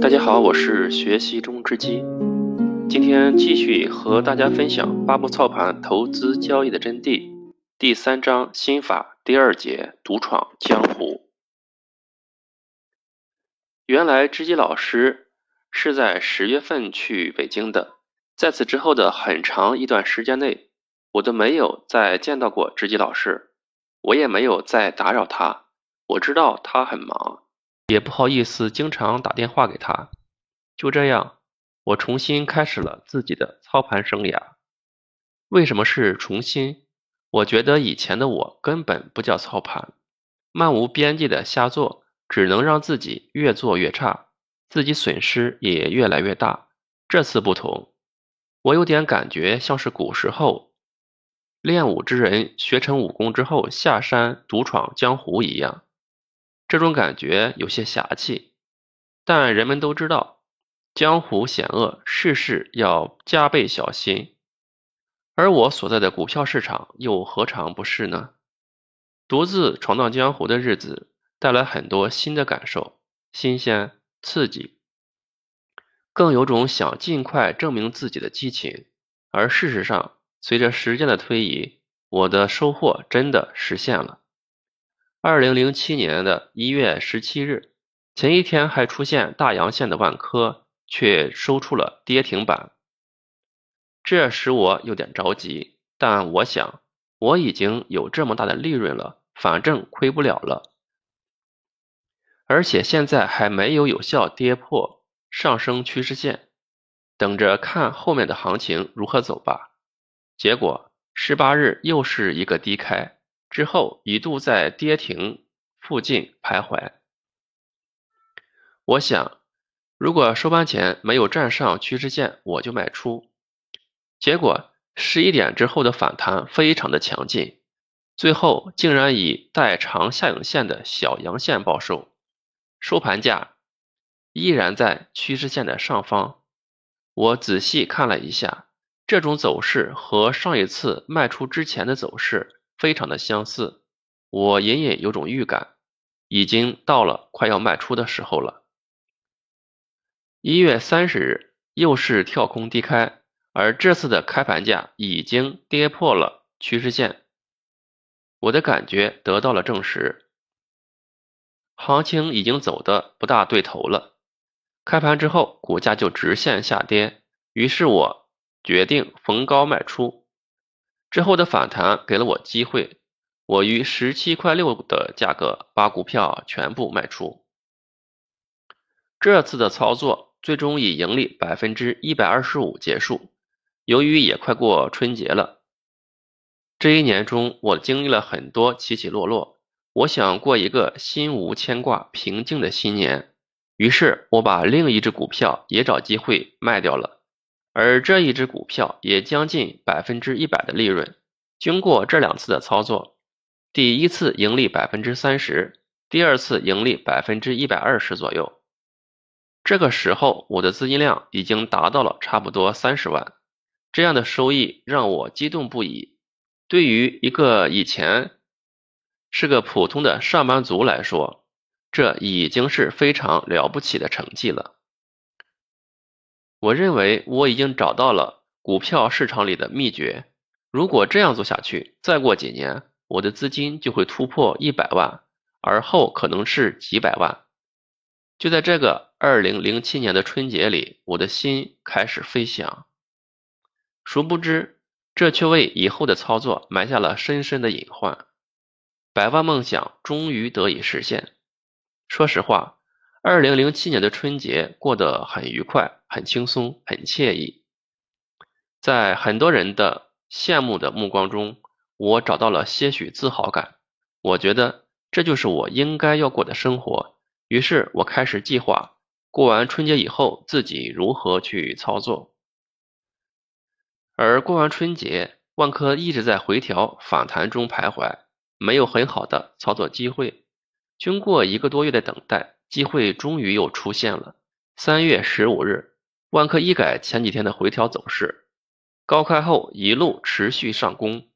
大家好，我是学习中之基，今天继续和大家分享八步操盘投资交易的真谛，第三章心法第二节独闯江湖。原来知基老师是在十月份去北京的，在此之后的很长一段时间内，我都没有再见到过知基老师，我也没有再打扰他，我知道他很忙。也不好意思经常打电话给他，就这样，我重新开始了自己的操盘生涯。为什么是重新？我觉得以前的我根本不叫操盘，漫无边际的瞎做，只能让自己越做越差，自己损失也越来越大。这次不同，我有点感觉像是古时候练武之人学成武功之后下山独闯江湖一样。这种感觉有些侠气，但人们都知道，江湖险恶，事事要加倍小心。而我所在的股票市场又何尝不是呢？独自闯荡江湖的日子，带来很多新的感受，新鲜、刺激，更有种想尽快证明自己的激情。而事实上，随着时间的推移，我的收获真的实现了。二零零七年的一月十七日，前一天还出现大阳线的万科，却收出了跌停板，这使我有点着急。但我想，我已经有这么大的利润了，反正亏不了了。而且现在还没有有效跌破上升趋势线，等着看后面的行情如何走吧。结果十八日又是一个低开。之后一度在跌停附近徘徊。我想，如果收盘前没有站上趋势线，我就卖出。结果十一点之后的反弹非常的强劲，最后竟然以带长下影线的小阳线报收，收盘价依然在趋势线的上方。我仔细看了一下，这种走势和上一次卖出之前的走势。非常的相似，我隐隐有种预感，已经到了快要卖出的时候了。一月三十日又是跳空低开，而这次的开盘价已经跌破了趋势线，我的感觉得到了证实，行情已经走的不大对头了。开盘之后，股价就直线下跌，于是我决定逢高卖出。之后的反弹给了我机会，我于十七块六的价格把股票全部卖出。这次的操作最终以盈利百分之一百二十五结束。由于也快过春节了，这一年中我经历了很多起起落落，我想过一个心无牵挂、平静的新年。于是我把另一只股票也找机会卖掉了。而这一只股票也将近百分之一百的利润。经过这两次的操作，第一次盈利百分之三十，第二次盈利百分之一百二十左右。这个时候，我的资金量已经达到了差不多三十万。这样的收益让我激动不已。对于一个以前是个普通的上班族来说，这已经是非常了不起的成绩了。我认为我已经找到了股票市场里的秘诀。如果这样做下去，再过几年，我的资金就会突破一百万，而后可能是几百万。就在这个二零零七年的春节里，我的心开始飞翔。殊不知，这却为以后的操作埋下了深深的隐患。百万梦想终于得以实现。说实话。二零零七年的春节过得很愉快、很轻松、很惬意，在很多人的羡慕的目光中，我找到了些许自豪感。我觉得这就是我应该要过的生活。于是我开始计划过完春节以后自己如何去操作。而过完春节，万科一直在回调反弹中徘徊，没有很好的操作机会。经过一个多月的等待。机会终于又出现了。三月十五日，万科一改前几天的回调走势，高开后一路持续上攻，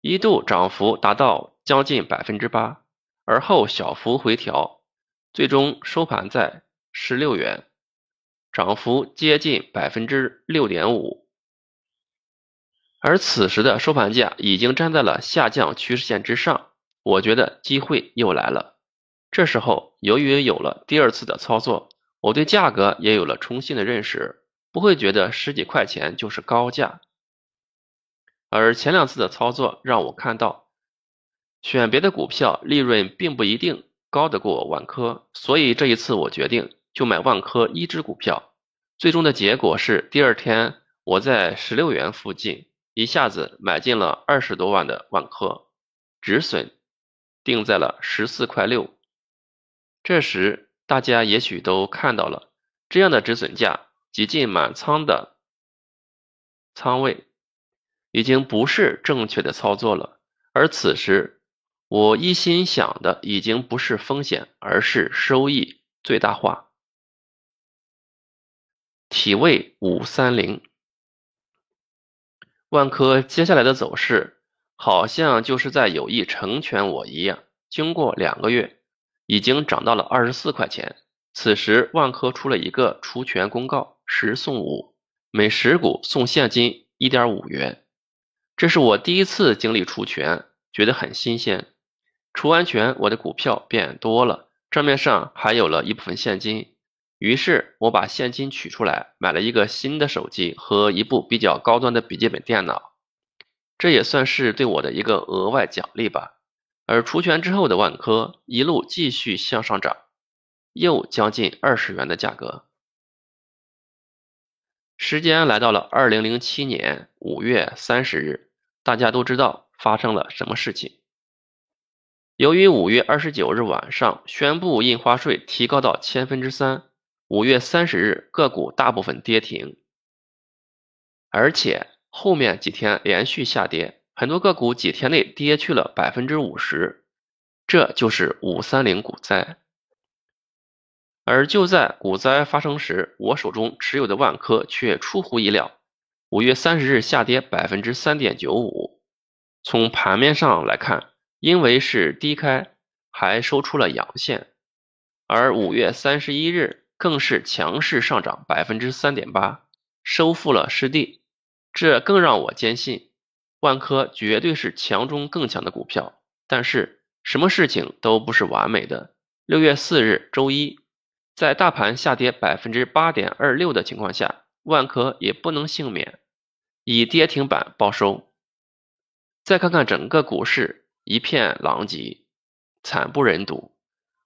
一度涨幅达到将近百分之八，而后小幅回调，最终收盘在十六元，涨幅接近百分之六点五。而此时的收盘价已经站在了下降趋势线之上，我觉得机会又来了。这时候，由于有了第二次的操作，我对价格也有了重新的认识，不会觉得十几块钱就是高价。而前两次的操作让我看到，选别的股票利润并不一定高得过万科，所以这一次我决定就买万科一只股票。最终的结果是，第二天我在十六元附近。一下子买进了二十多万的万科，止损定在了十四块六。这时大家也许都看到了，这样的止损价几近满仓的仓位，已经不是正确的操作了。而此时我一心想的已经不是风险，而是收益最大化。体位五三零。万科接下来的走势，好像就是在有意成全我一样。经过两个月，已经涨到了二十四块钱。此时，万科出了一个除权公告，十送五，每十股送现金一点五元。这是我第一次经历除权，觉得很新鲜。除完权，我的股票变多了，账面上还有了一部分现金。于是我把现金取出来，买了一个新的手机和一部比较高端的笔记本电脑，这也算是对我的一个额外奖励吧。而除权之后的万科一路继续向上涨，又将近二十元的价格。时间来到了二零零七年五月三十日，大家都知道发生了什么事情。由于五月二十九日晚上宣布印花税提高到千分之三。五月三十日，个股大部分跌停，而且后面几天连续下跌，很多个股几天内跌去了百分之五十，这就是五三零股灾。而就在股灾发生时，我手中持有的万科却出乎意料，五月三十日下跌百分之三点九五。从盘面上来看，因为是低开，还收出了阳线，而五月三十一日。更是强势上涨百分之三点八，收复了失地，这更让我坚信万科绝对是强中更强的股票。但是什么事情都不是完美的。六月四日周一，在大盘下跌百分之八点二六的情况下，万科也不能幸免，以跌停板报收。再看看整个股市一片狼藉，惨不忍睹，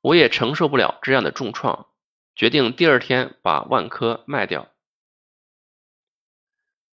我也承受不了这样的重创。决定第二天把万科卖掉，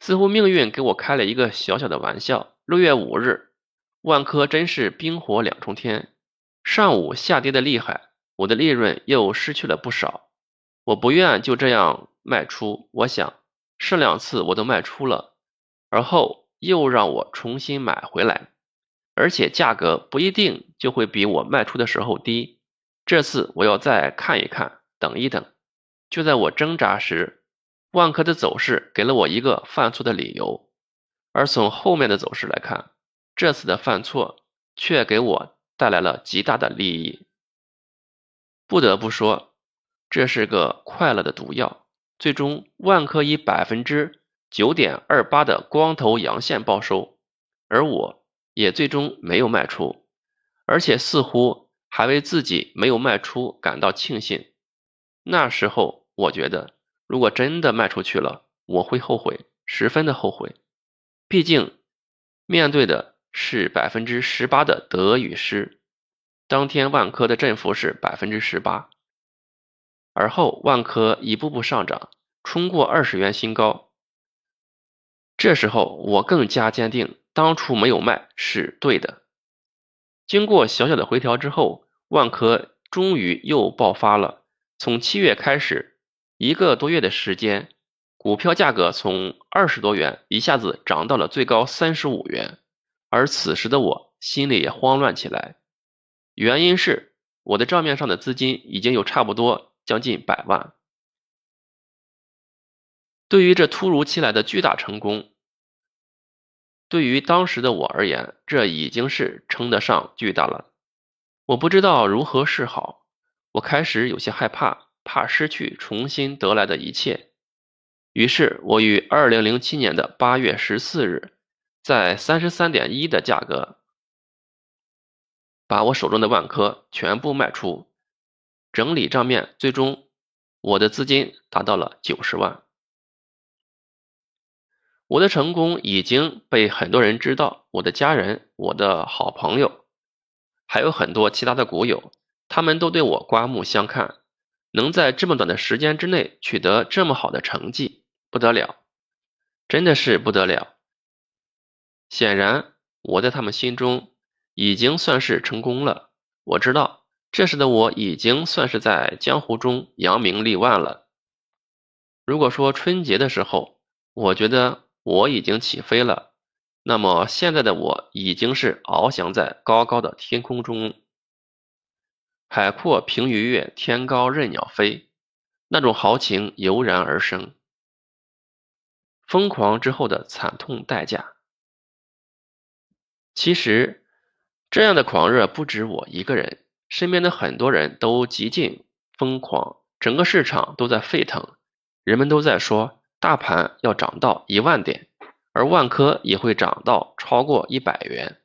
似乎命运给我开了一个小小的玩笑。六月五日，万科真是冰火两重天，上午下跌的厉害，我的利润又失去了不少。我不愿就这样卖出，我想上两次我都卖出了，而后又让我重新买回来，而且价格不一定就会比我卖出的时候低。这次我要再看一看。等一等，就在我挣扎时，万科的走势给了我一个犯错的理由。而从后面的走势来看，这次的犯错却给我带来了极大的利益。不得不说，这是个快乐的毒药。最终，万科以百分之九点二八的光头阳线报收，而我也最终没有卖出，而且似乎还为自己没有卖出感到庆幸。那时候我觉得，如果真的卖出去了，我会后悔，十分的后悔。毕竟面对的是百分之十八的得与失。当天万科的振幅是百分之十八，而后万科一步步上涨，冲过二十元新高。这时候我更加坚定，当初没有卖是对的。经过小小的回调之后，万科终于又爆发了。从七月开始，一个多月的时间，股票价格从二十多元一下子涨到了最高三十五元，而此时的我心里也慌乱起来。原因是我的账面上的资金已经有差不多将近百万。对于这突如其来的巨大成功，对于当时的我而言，这已经是称得上巨大了。我不知道如何是好。我开始有些害怕，怕失去重新得来的一切。于是，我于二零零七年的八月十四日，在三十三点一的价格，把我手中的万科全部卖出，整理账面，最终我的资金达到了九十万。我的成功已经被很多人知道，我的家人、我的好朋友，还有很多其他的股友，他们都对我刮目相看，能在这么短的时间之内取得这么好的成绩。不得了，真的是不得了。显然，我在他们心中已经算是成功了。我知道，这时的我已经算是在江湖中扬名立万了。如果说春节的时候，我觉得我已经起飞了，那么现在的我已经是翱翔在高高的天空中，海阔凭鱼跃，天高任鸟飞，那种豪情油然而生。疯狂之后的惨痛代价。其实，这样的狂热不止我一个人，身边的很多人都极尽疯狂，整个市场都在沸腾，人们都在说大盘要涨到一万点，而万科也会涨到超过一百元，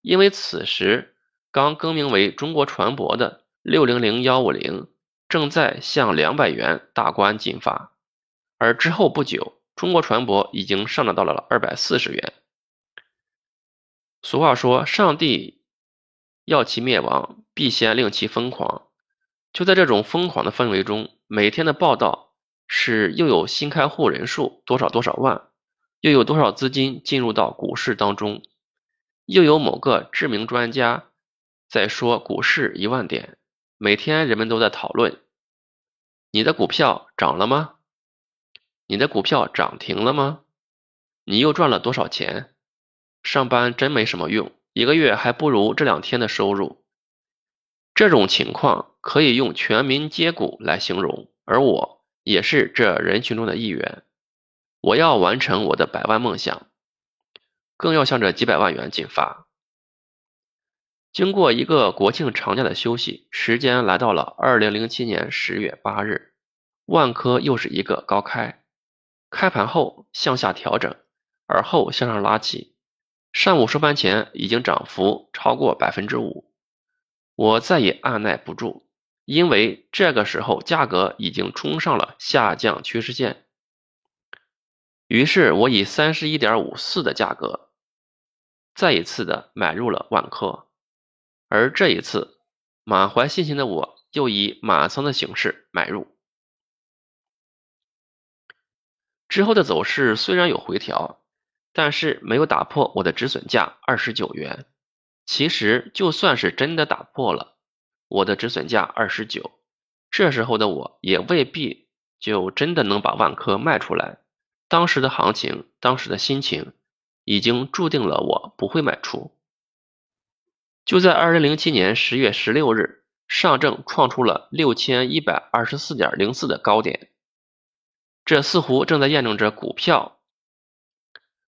因为此时刚更名为中国船舶的六零零幺五零正在向两百元大关进发，而之后不久。中国船舶已经上涨到了二百四十元。俗话说：“上帝要其灭亡，必先令其疯狂。”就在这种疯狂的氛围中，每天的报道是又有新开户人数多少多少万，又有多少资金进入到股市当中，又有某个知名专家在说股市一万点。每天人们都在讨论：你的股票涨了吗？你的股票涨停了吗？你又赚了多少钱？上班真没什么用，一个月还不如这两天的收入。这种情况可以用全民皆股来形容，而我也是这人群中的一员。我要完成我的百万梦想，更要向着几百万元进发。经过一个国庆长假的休息，时间来到了二零零七年十月八日，万科又是一个高开。开盘后向下调整，而后向上拉起。上午收盘前已经涨幅超过百分之五，我再也按耐不住，因为这个时候价格已经冲上了下降趋势线。于是，我以三十一点五四的价格，再一次的买入了万科。而这一次，满怀信心的我又以满仓的形式买入。之后的走势虽然有回调，但是没有打破我的止损价二十九元。其实就算是真的打破了我的止损价二十九，这时候的我也未必就真的能把万科卖出来。当时的行情，当时的心情，已经注定了我不会卖出。就在二零零七年十月十六日，上证创出了六千一百二十四点零四的高点。这似乎正在验证着股票，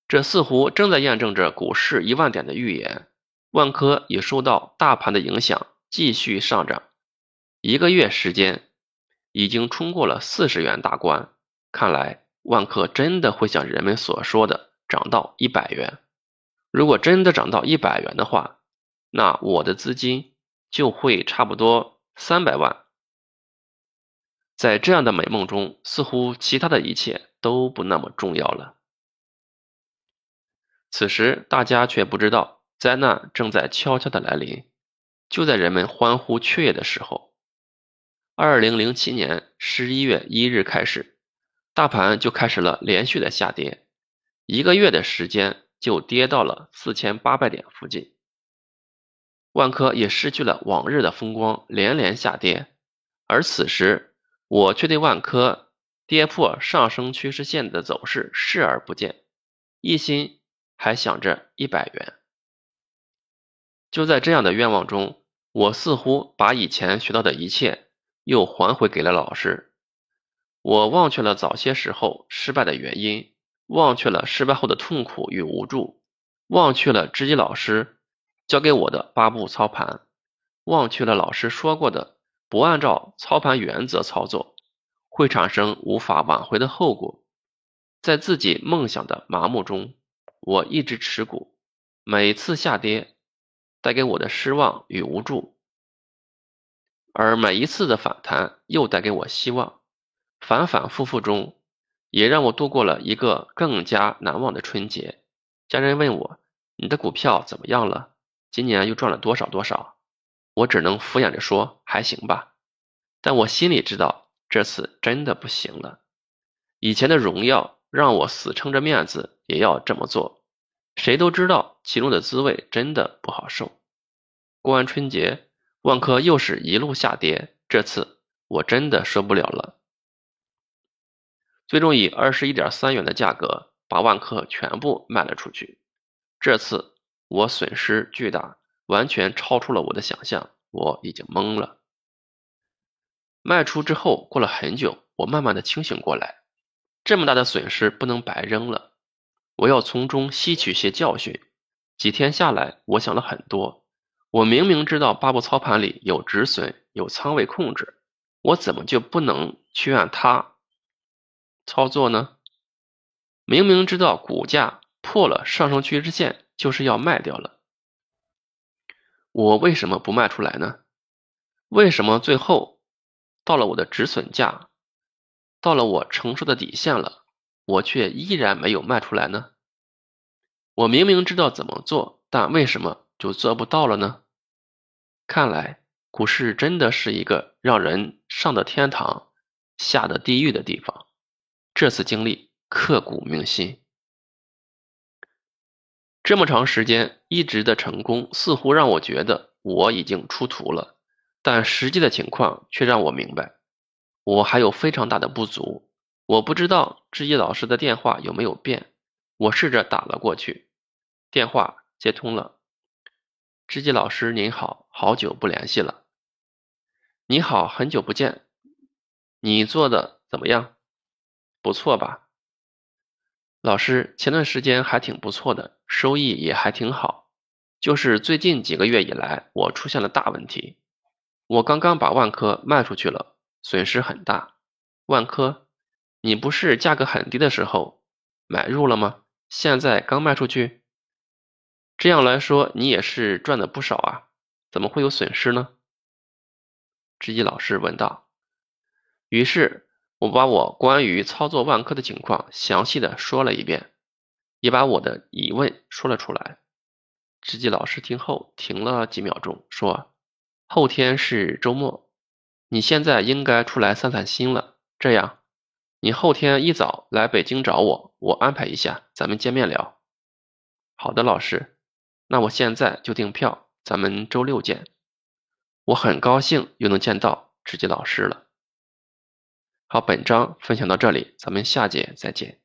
这似乎正在验证着股市一万点的预言。万科也受到大盘的影响，继续上涨。一个月时间，已经冲过了四十元大关。看来万科真的会像人们所说的涨到一百元。如果真的涨到一百元的话，那我的资金就会差不多三百万。在这样的美梦中，似乎其他的一切都不那么重要了。此时，大家却不知道，灾难正在悄悄的来临。就在人们欢呼雀跃的时候，二零零七年十一月一日开始，大盘就开始了连续的下跌，一个月的时间就跌到了四千八百点附近。万科也失去了往日的风光，连连下跌。而此时，我却对万科跌破上升趋势线的走势视而不见，一心还想着一百元。就在这样的愿望中，我似乎把以前学到的一切又还回给了老师。我忘却了早些时候失败的原因，忘却了失败后的痛苦与无助，忘却了知己老师交给我的八步操盘，忘却了老师说过的。不按照操盘原则操作，会产生无法挽回的后果。在自己梦想的麻木中，我一直持股，每次下跌带给我的失望与无助，而每一次的反弹又带给我希望。反反复复中，也让我度过了一个更加难忘的春节。家人问我：“你的股票怎么样了？今年又赚了多少多少？”我只能敷衍着说：“还行吧。”但我心里知道，这次真的不行了。以前的荣耀让我死撑着面子也要这么做，谁都知道其中的滋味真的不好受。过完春节，万科又是一路下跌，这次我真的受不了了。最终以二十一点三元的价格把万科全部卖了出去。这次我损失巨大，完全超出了我的想象，我已经懵了。卖出之后，过了很久，我慢慢的清醒过来，这么大的损失不能白扔了，我要从中吸取些教训。几天下来，我想了很多。我明明知道八步操盘里有止损，有仓位控制，我怎么就不能去按它？操作呢？明明知道股价破了上升趋势线就是要卖掉了，我为什么不卖出来呢？为什么最后到了我的止损价，到了我承受的底线了，我却依然没有卖出来呢？我明明知道怎么做，但为什么就做不到了呢？看来股市真的是一个让人上的天堂，下的地狱的地方。这次经历刻骨铭心，这么长时间一直的成功，似乎让我觉得我已经出图了，但实际的情况却让我明白，我还有非常大的不足。我不知道知意老师的电话有没有变，我试着打了过去，电话接通了。知己老师您好，好久不联系了。你好，很久不见，你做的怎么样？不错吧，老师，前段时间还挺不错的，收益也还挺好。就是最近几个月以来，我出现了大问题。我刚刚把万科卖出去了，损失很大。万科，你不是价格很低的时候买入了吗？现在刚卖出去，这样来说你也是赚的不少啊，怎么会有损失呢？知己老师问道。于是。我把我关于操作万科的情况详细的说了一遍，也把我的疑问说了出来。知己老师听后停了几秒钟，说：“后天是周末，你现在应该出来散散心了。这样，你后天一早来北京找我，我安排一下，咱们见面聊。”好的，老师，那我现在就订票，咱们周六见。我很高兴又能见到知己老师了。好，本章分享到这里，咱们下节再见。